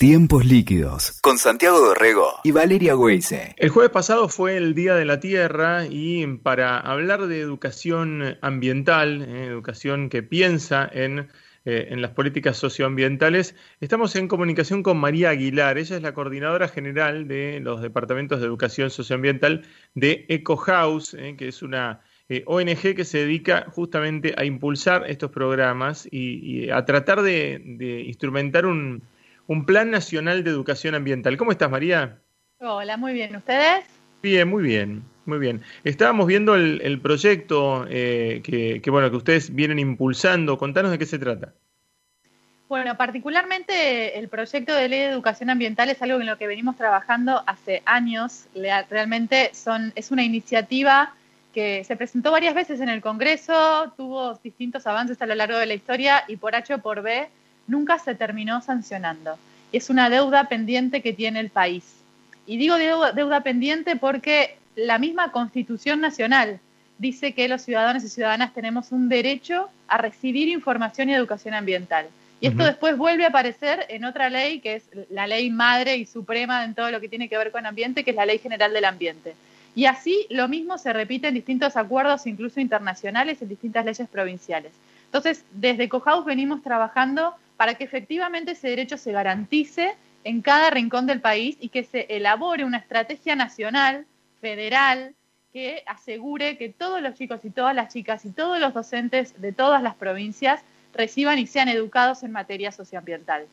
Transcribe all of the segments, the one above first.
Tiempos líquidos con Santiago Dorrego y Valeria Weise. El jueves pasado fue el Día de la Tierra y para hablar de educación ambiental, eh, educación que piensa en, eh, en, las políticas socioambientales, estamos en comunicación con María Aguilar. Ella es la coordinadora general de los departamentos de educación socioambiental de Eco House, eh, que es una ONG que se dedica justamente a impulsar estos programas y, a tratar de instrumentar un un Plan Nacional de Educación Ambiental. ¿Cómo estás, María? Hola, muy bien. ¿Ustedes? Bien, muy bien, muy bien. Estábamos viendo el, proyecto eh, que, bueno, que ustedes vienen impulsando. Contanos de qué se trata. Bueno, particularmente el proyecto de ley de educación ambiental es algo en lo que venimos trabajando hace años. Realmente son, es una iniciativa que se presentó varias veces en el Congreso, tuvo distintos avances a lo largo de la historia y por H o por B nunca se terminó sancionando. Es una deuda pendiente que tiene el país. Y digo deuda, pendiente porque la misma Constitución Nacional dice que los ciudadanos y ciudadanas tenemos un derecho a recibir información y educación ambiental. Y esto después vuelve a aparecer en otra ley, que es la ley madre y suprema en todo lo que tiene que ver con ambiente, que es la Ley General del Ambiente. Y así lo mismo se repite en distintos acuerdos, incluso internacionales, en distintas leyes provinciales. Entonces, desde COHAUS venimos trabajando para que efectivamente ese derecho se garantice en cada rincón del país y que se elabore una estrategia nacional, federal, que asegure que todos los chicos y todas las chicas y todos los docentes de todas las provincias reciban y sean educados en materia socioambiental.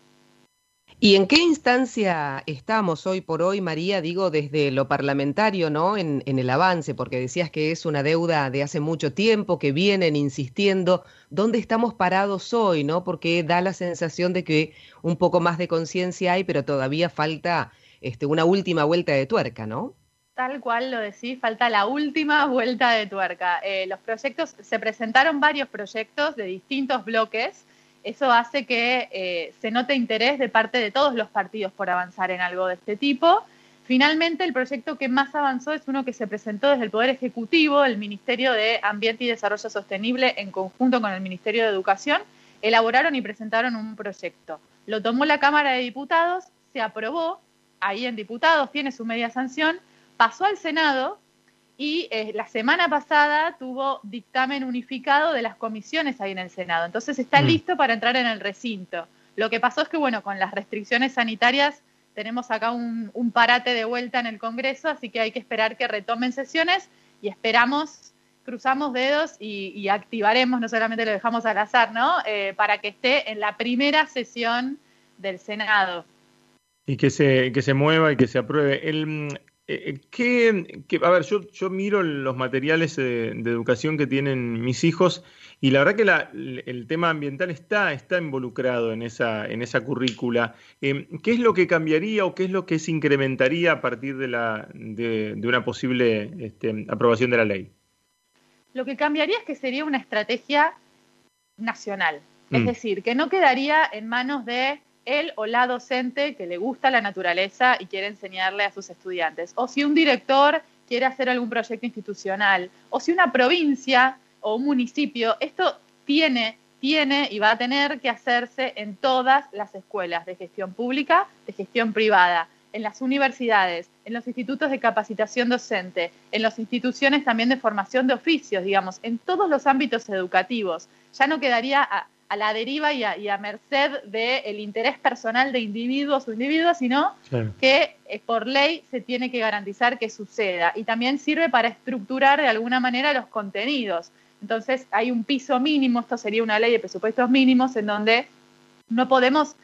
¿Y en qué instancia estamos hoy por hoy, María? Digo, desde lo parlamentario, ¿no? En, el avance, porque decías que es una deuda de hace mucho tiempo, que vienen insistiendo. ¿Dónde estamos parados hoy, no? Porque da la sensación de que un poco más de conciencia hay, pero todavía falta este, una última vuelta de tuerca, ¿no? Tal cual lo decís, falta la última vuelta de tuerca. Eh, los proyectos, se presentaron varios proyectos de distintos bloques eso hace que eh, se note interés de parte de todos los partidos por avanzar en algo de este tipo. Finalmente, el proyecto que más avanzó es uno que se presentó desde el Poder Ejecutivo, el Ministerio de Ambiente y Desarrollo Sostenible, en conjunto con el Ministerio de Educación, elaboraron y presentaron un proyecto. Lo tomó la Cámara de Diputados, se aprobó, ahí en diputados tiene su media sanción, pasó al Senado y eh, la semana pasada tuvo dictamen unificado de las comisiones ahí en el Senado. Entonces está mm. listo para entrar en el recinto. Lo que pasó es que, bueno, con las restricciones sanitarias tenemos acá un, parate de vuelta en el Congreso, así que hay que esperar que retomen sesiones y esperamos, cruzamos dedos y, activaremos, no solamente lo dejamos al azar, ¿no? Eh, para que esté en la primera sesión del Senado. Y que se, que se mueva y que se apruebe. El, eh, ¿qué, a ver, yo, yo, miro los materiales de, educación que tienen mis hijos y la verdad que el tema ambiental está, está involucrado en esa, en esa currícula. Eh, ¿Qué es lo que cambiaría o qué es lo que se incrementaría a partir de, la, de, una posible este, aprobación de la ley? Lo que cambiaría es que sería una estrategia nacional. Es mm. decir, que no quedaría en manos de él o la docente que le gusta la naturaleza y quiere enseñarle a sus estudiantes, o si un director quiere hacer algún proyecto institucional, o si una provincia o un municipio, esto tiene, tiene y va a tener que hacerse en todas las escuelas de gestión pública, de gestión privada, en las universidades, en los institutos de capacitación docente, en las instituciones también de formación de oficios, digamos, en todos los ámbitos educativos. Ya no quedaría a, a la deriva y a, merced del interés personal de individuos o individuos, sino que eh, por ley se tiene que garantizar que suceda. Y también sirve para estructurar de alguna manera los contenidos. Entonces hay un piso mínimo, esto sería una ley de presupuestos mínimos, en donde no podemos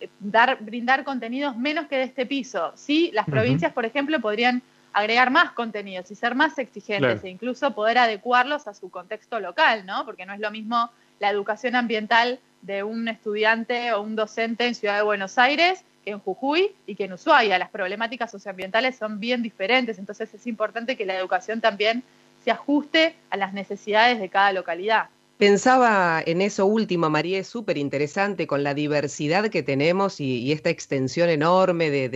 eh, dar, brindar contenidos menos que de este piso. Sí, las provincias, por ejemplo, podrían agregar más contenidos y ser más exigentes e incluso poder adecuarlos a su contexto local, ¿no? Porque no es lo mismo la educación ambiental de un estudiante o un docente en Ciudad de Buenos Aires que en Jujuy y que en Ushuaia. Las problemáticas socioambientales son bien diferentes, entonces es importante que la educación también se ajuste a las necesidades de cada localidad. Pensaba en eso último, María, es súper interesante con la diversidad que tenemos y, esta extensión enorme de,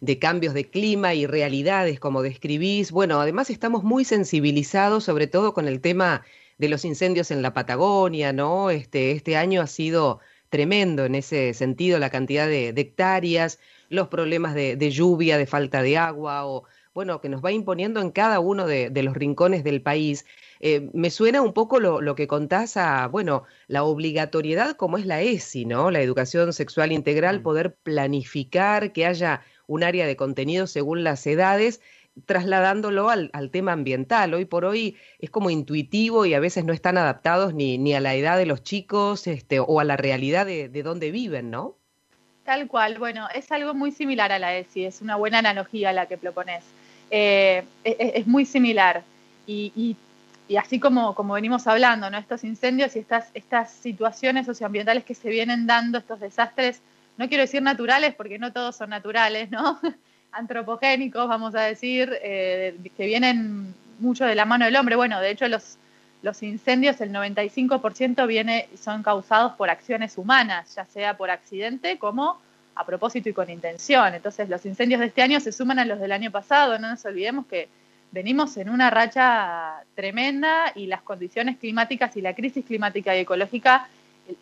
de, cambios de clima y realidades, como describís. Bueno, además estamos muy sensibilizados, sobre todo con el tema de los incendios en la Patagonia, ¿no? Este, este año ha sido tremendo en ese sentido, la cantidad de, hectáreas, los problemas de, lluvia, de falta de agua, o bueno, que nos va imponiendo en cada uno de, los rincones del país. Eh, me suena un poco lo, que contás a, bueno, la obligatoriedad como es la ESI, ¿no? La educación sexual integral, poder planificar que haya un área de contenido según las edades trasladándolo al, tema ambiental. Hoy por hoy es como intuitivo y a veces no están adaptados ni, ni a la edad de los chicos este, o a la realidad de, de donde viven, ¿no? Tal cual, bueno, es algo muy similar a la ESI, es una buena analogía la que propones. Eh, es, muy similar. Y, y, y, así como, como venimos hablando, ¿no? estos incendios y estas, estas situaciones socioambientales que se vienen dando, estos desastres, no quiero decir naturales porque no todos son naturales, ¿no? antropogénicos, vamos a decir, eh, que vienen mucho de la mano del hombre. Bueno, de hecho los, los incendios, el 95% viene, son causados por acciones humanas, ya sea por accidente como a propósito y con intención. Entonces los incendios de este año se suman a los del año pasado, no nos olvidemos que venimos en una racha tremenda y las condiciones climáticas y la crisis climática y ecológica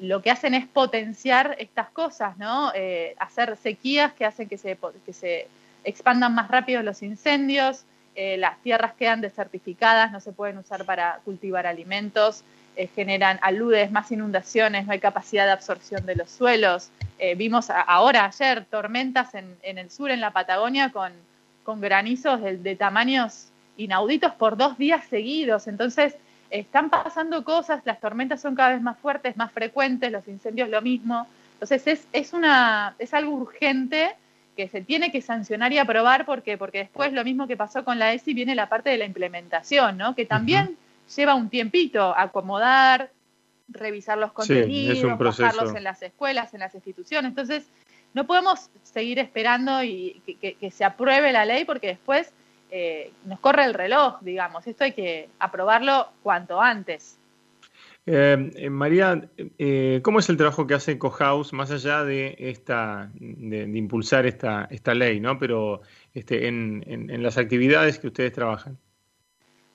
lo que hacen es potenciar estas cosas, ¿no? Eh, hacer sequías que hacen que se, que se expandan más rápido los incendios, eh, las tierras quedan desertificadas, no se pueden usar para cultivar alimentos, eh, generan aludes, más inundaciones, no hay capacidad de absorción de los suelos. Eh, vimos ahora, ayer, tormentas en, el sur, en la Patagonia, con, con granizos de, tamaños inauditos por dos días seguidos. Entonces, están pasando cosas, las tormentas son cada vez más fuertes, más frecuentes, los incendios lo mismo. Entonces, es, es, una, es algo urgente que se tiene que sancionar y aprobar porque, porque después lo mismo que pasó con la ESI viene la parte de la implementación, ¿no? Que también lleva un tiempito acomodar, revisar los contenidos, sí, en las escuelas, en las instituciones. Entonces, no podemos seguir esperando y que, se apruebe la ley porque después eh, nos corre el reloj, digamos. Esto hay que aprobarlo cuanto antes. Eh, eh, María, eh, ¿cómo es el trabajo que hace Cohouse más allá de esta, de, impulsar esta, esta ley, ¿no? Pero este, en, en, las actividades que ustedes trabajan.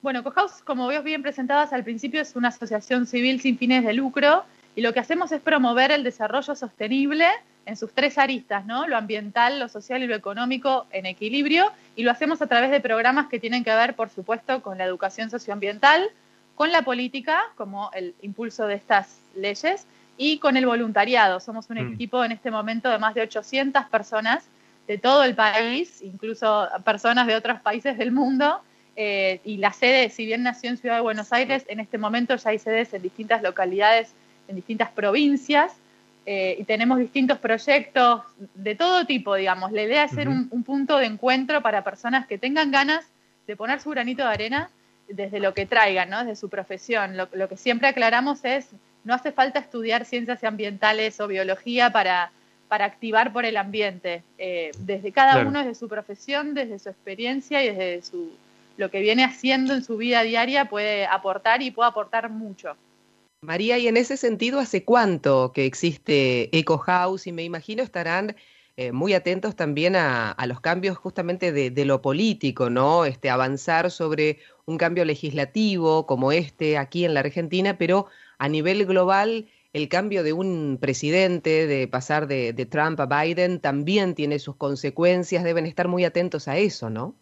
Bueno, Cohouse, como veo bien presentadas al principio, es una asociación civil sin fines de lucro y lo que hacemos es promover el desarrollo sostenible en sus tres aristas, ¿no? Lo ambiental, lo social y lo económico en equilibrio y lo hacemos a través de programas que tienen que ver, por supuesto, con la educación socioambiental, con la política, como el impulso de estas leyes, y con el voluntariado. Somos un mm. equipo en este momento de más de 800 personas de todo el país, incluso personas de otros países del mundo. Eh, y la sede, si bien nació en Ciudad de Buenos Aires, en este momento ya hay sedes en distintas localidades, en distintas provincias, eh, y tenemos distintos proyectos de todo tipo, digamos. La idea es ser un, un punto de encuentro para personas que tengan ganas de poner su granito de arena desde lo que traigan, ¿no? desde su profesión. Lo, que siempre aclaramos es, no hace falta estudiar ciencias ambientales o biología para, para activar por el ambiente. Eh, desde cada uno, desde su profesión, desde su experiencia y desde su, lo que viene haciendo en su vida diaria puede aportar y puede aportar mucho. María, y en ese sentido, ¿hace cuánto que existe Eco House? Y me imagino estarán eh, muy atentos también a, los cambios justamente de, lo político, ¿no? Este, avanzar sobre un cambio legislativo como este aquí en la Argentina, pero a nivel global el cambio de un presidente, de pasar de, Trump a Biden, también tiene sus consecuencias, deben estar muy atentos a eso, ¿no?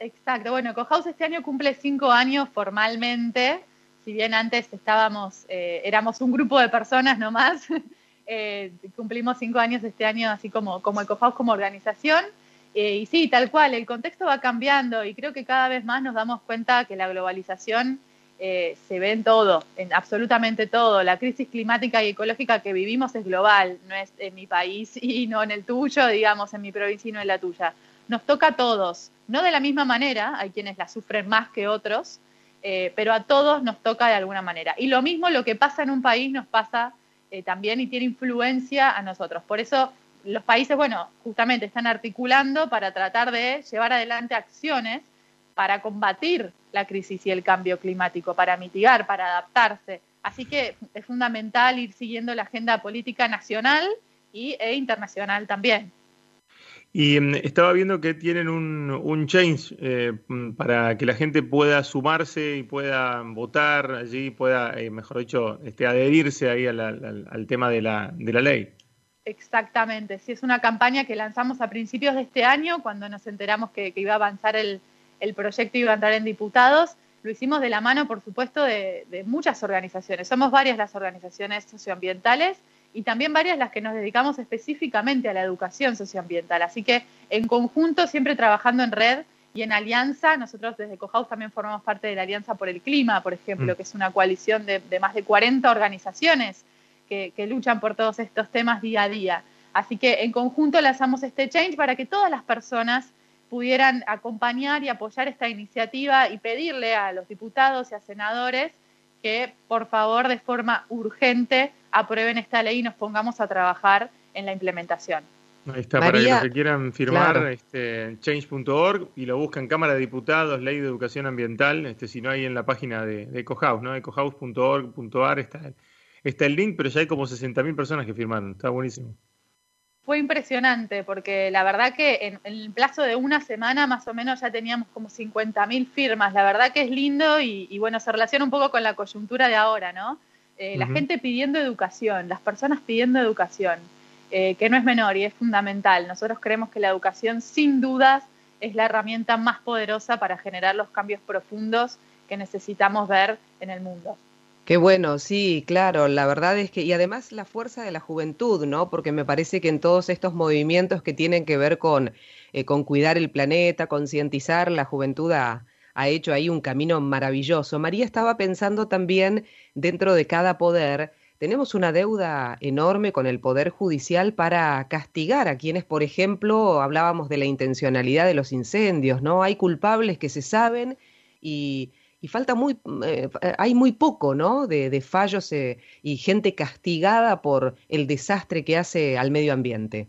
Exacto, bueno, Cohouse este año cumple cinco años formalmente, si bien antes estábamos, eh, éramos un grupo de personas nomás, Eh, cumplimos cinco años este año, así como, como Ecofaus como organización. Eh, y sí, tal cual, el contexto va cambiando y creo que cada vez más nos damos cuenta que la globalización eh, se ve en todo, en absolutamente todo. La crisis climática y ecológica que vivimos es global, no es en mi país y no en el tuyo, digamos, en mi provincia y no en la tuya. Nos toca a todos, no de la misma manera, hay quienes la sufren más que otros, pero a todos nos toca de alguna manera. Y lo mismo lo que pasa en un país nos pasa eh, también y tiene influencia a nosotros. Por eso los países, bueno, justamente están articulando para tratar de llevar adelante acciones para combatir la crisis y el cambio climático, para mitigar, para adaptarse. Así que es fundamental ir siguiendo la agenda política nacional y, e internacional también. Y mm, estaba viendo que tienen un, un change eh, mm, para que la gente pueda sumarse y pueda votar allí, pueda, eh, mejor dicho, este, adherirse ahí al, tema de la, de la ley. Exactamente, sí, es una campaña que lanzamos a principios de este año, cuando nos enteramos que, iba a avanzar el, el proyecto y iba a entrar en diputados. Lo hicimos de la mano, por supuesto, de, de muchas organizaciones. Somos varias las organizaciones socioambientales y también varias las que nos dedicamos específicamente a la educación socioambiental. Así que en conjunto, siempre trabajando en red y en alianza, nosotros desde Cohaus también formamos parte de la Alianza por el Clima, por ejemplo, mm. que es una coalición de, más de 40 organizaciones que, luchan por todos estos temas día a día. Así que en conjunto lanzamos este change para que todas las personas pudieran acompañar y apoyar esta iniciativa y pedirle a los diputados y a senadores que por favor de forma urgente aprueben esta ley y nos pongamos a trabajar en la implementación. Ahí está, para los que quieran firmar este, change.org y lo buscan Cámara de Diputados, Ley de Educación Ambiental, este, si no hay en la página de, de Ecohouse, ¿no? ecohouse.org.ar está, está el link, pero ya hay como 60.000 personas que firmaron, está buenísimo fue impresionante porque la verdad que en, el plazo de una semana más o menos ya teníamos como 50.000 firmas. La verdad que es lindo y, bueno, se relaciona un poco con la coyuntura de ahora, ¿no? Eh, la gente pidiendo educación, las personas pidiendo educación, eh, que no es menor y es fundamental. Nosotros creemos que la educación sin dudas es la herramienta más poderosa para generar los cambios profundos que necesitamos ver en el mundo. Qué bueno, sí, claro, la verdad es que, y además la fuerza de la juventud, ¿no? Porque me parece que en todos estos movimientos que tienen que ver con, eh, con cuidar el planeta, concientizar, la juventud ha, ha hecho ahí un camino maravilloso. María estaba pensando también dentro de cada poder, tenemos una deuda enorme con el Poder Judicial para castigar a quienes, por ejemplo, hablábamos de la intencionalidad de los incendios, ¿no? Hay culpables que se saben y y falta muy, eh, hay muy poco, ¿no? De, fallos eh, y gente castigada por el desastre que hace al medio ambiente.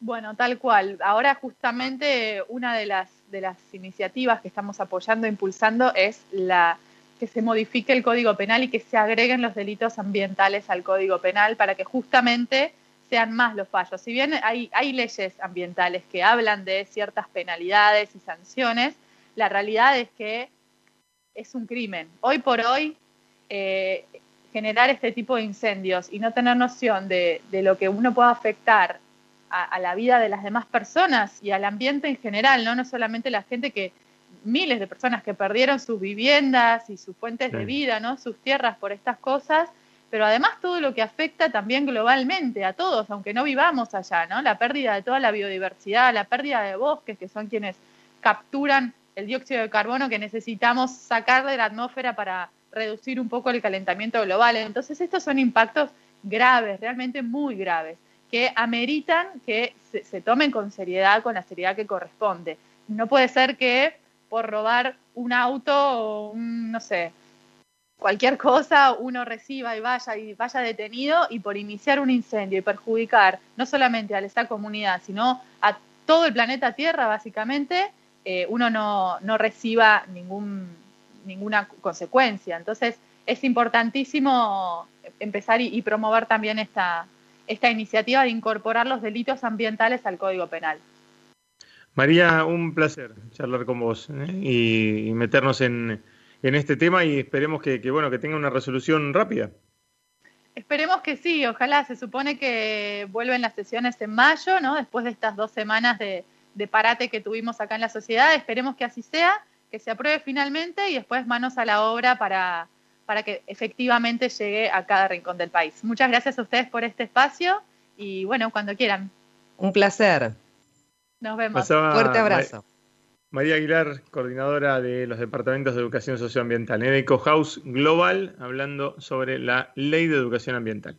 Bueno, tal cual. Ahora justamente una de las, de las iniciativas que estamos apoyando impulsando es la que se modifique el Código Penal y que se agreguen los delitos ambientales al Código Penal para que justamente sean más los fallos. Si bien hay leyes ambientales que hablan de ciertas penalidades y sanciones, la realidad es que es un crimen. Hoy por hoy, eh, generar este tipo de incendios y no tener noción de, lo que uno puede afectar a, la vida de las demás personas y al ambiente en general, ¿no? No solamente la gente que, miles de personas que perdieron sus viviendas y sus fuentes de vida, ¿no? Sus tierras por estas cosas, pero además todo lo que afecta también globalmente a todos, aunque no vivamos allá, ¿no? La pérdida de toda la biodiversidad, la pérdida de bosques, que son quienes capturan el dióxido de carbono que necesitamos sacar de la atmósfera para reducir un poco el calentamiento global. Entonces estos son impactos graves, realmente muy graves, que ameritan que se, tomen con seriedad, con la seriedad que corresponde. No puede ser que por robar un auto o no sé, cualquier cosa uno reciba y vaya y vaya detenido y por iniciar un incendio y perjudicar no solamente a esa comunidad, sino a todo el planeta Tierra básicamente, eh, uno no, no reciba ningún, ninguna consecuencia. Entonces, es importantísimo empezar y, promover también esta, esta iniciativa de incorporar los delitos ambientales al Código Penal. María, un placer charlar con vos ¿eh? y, meternos en, en, este tema y esperemos que, que, bueno, que tenga una resolución rápida. Esperemos que sí, ojalá. Se supone que vuelven las sesiones en mayo, ¿no? Después de estas dos semanas de, de parate que tuvimos acá en la sociedad. Esperemos que así sea, que se apruebe finalmente y después manos a la obra para, para que efectivamente llegue a cada rincón del país. Muchas gracias a ustedes por este espacio y bueno, cuando quieran. Un placer. Nos vemos. Fuerte abrazo. María Aguilar, coordinadora de los departamentos de educación socioambiental en Eco House Global, hablando sobre la ley de educación ambiental.